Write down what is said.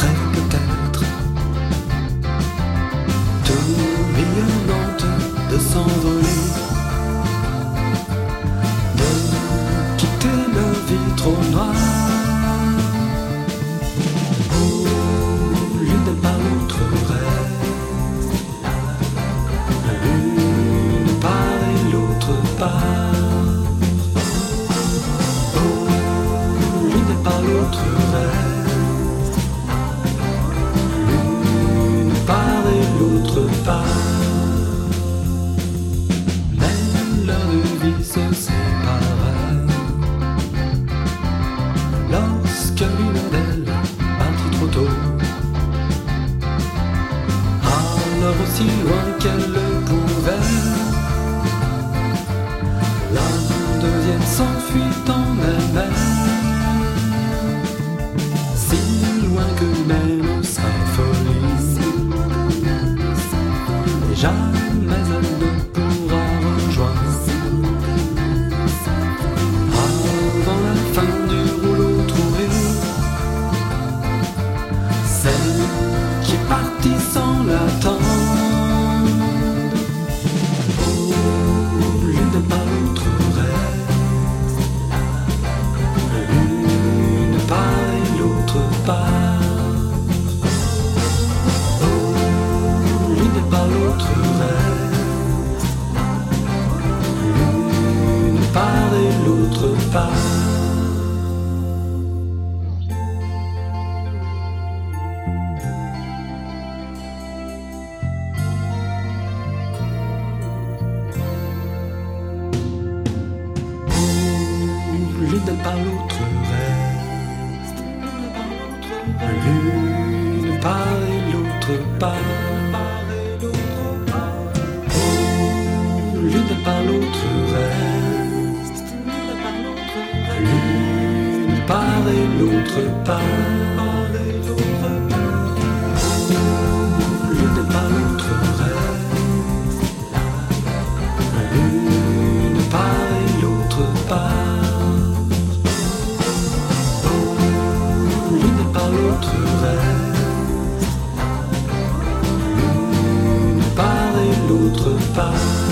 rêve peut-être. Tout millonnante de s'envoler, de quitter la vie trop noire. Où l'une pas l'autre reste, l'une part et l'autre part. Oh, l'une pas l'autre reste, se sépare lorsque l'une d'elles partit trop tôt. Alors aussi loin qu'elle le pouvait, la deuxième s'enfuit en elle-même. Sans l'attendre. N'est pas l'autre reste, l'une part et l'autre part. Oh, l'une n'est pas l'autre reste, l'une part et l'autre part. L'une pas l'autre reste. L'une part et l'autre part. Oh, l'une pas l'autre reste. L'une part et l'autre part. Reste.